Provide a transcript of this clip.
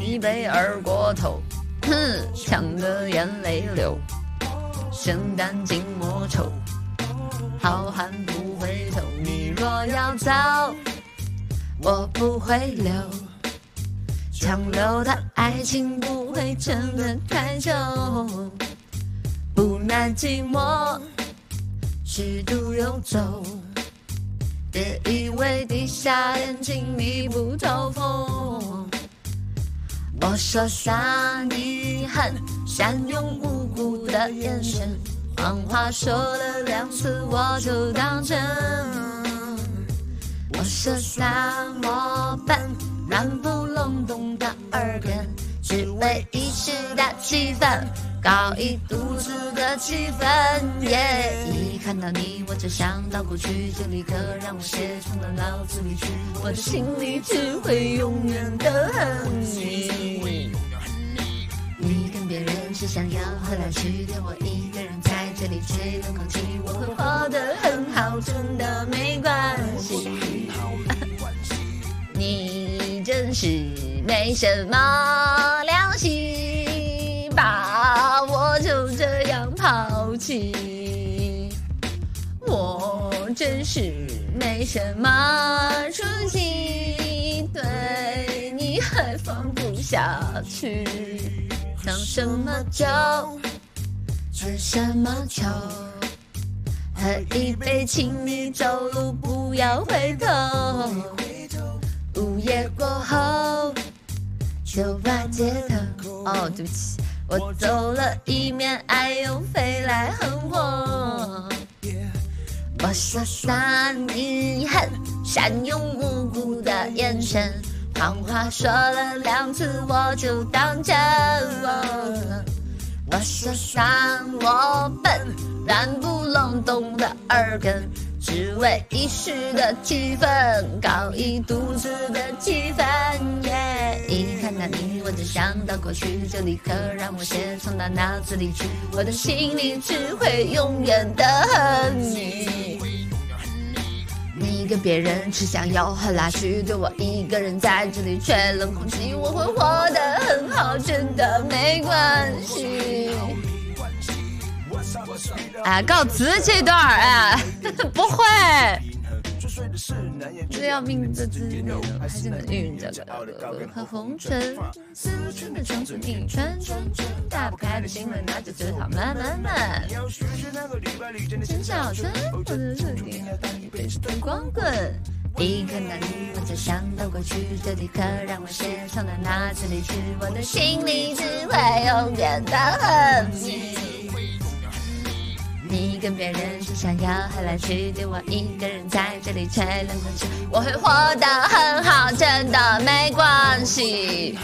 一杯二锅头，哼，呛得眼泪流。圣诞静默愁，好汉不回头。你若要走，我不会留。强留的爱情不会撑得太久，不耐寂寞，虚度游走。别以为闭下眼睛密不透风。我说傻，你狠善用无辜的眼神，谎话说了两次我就当真。我说傻，我笨，软不隆咚的耳根，只为一时的气氛，搞一肚子的气氛。一看到你，我就想到过去，就立刻让我写从了脑子里去，我的心里只会永远的恨你。你跟别人是想要喝来去，留我一个人在这里吹冷空气，我会活得很好，真的没关系。你真是没什么抛弃。我真是没什么出息，对你还放不下去。想什么酒，吃什么酒，喝一杯，请你走路不要回头。午夜过后，酒吧街头。哦，对不起，我走了一面，爱又飞来横祸。我说傻，你很善用无辜的眼神。谎话说了两次，我就当真。我说傻，我笨，软不隆咚的耳根，只为一时的气氛，搞一肚子的气氛。一看到你，我就想到过去，就立刻让我先冲到脑子里去，我的心里只会永远的恨你。你跟别人吃香又喝辣去，对我一个人在这里吹冷空气，我会活得很好，真的没关系。哎，告辞这段儿哎，不会。最要命的滋味，还是能遇着个和红尘。思春的长裙一穿穿穿，打不开的心门，那就只好慢慢慢。陈小春，我的注定要当你背是灯光棍。一看到你，我就想到过去，就立刻让我先从那脑子里去，我的心里只会永远的恨你你跟别人是想要和来去，就我一个人在这里吹冷空气，我会活得很好，真的没关系。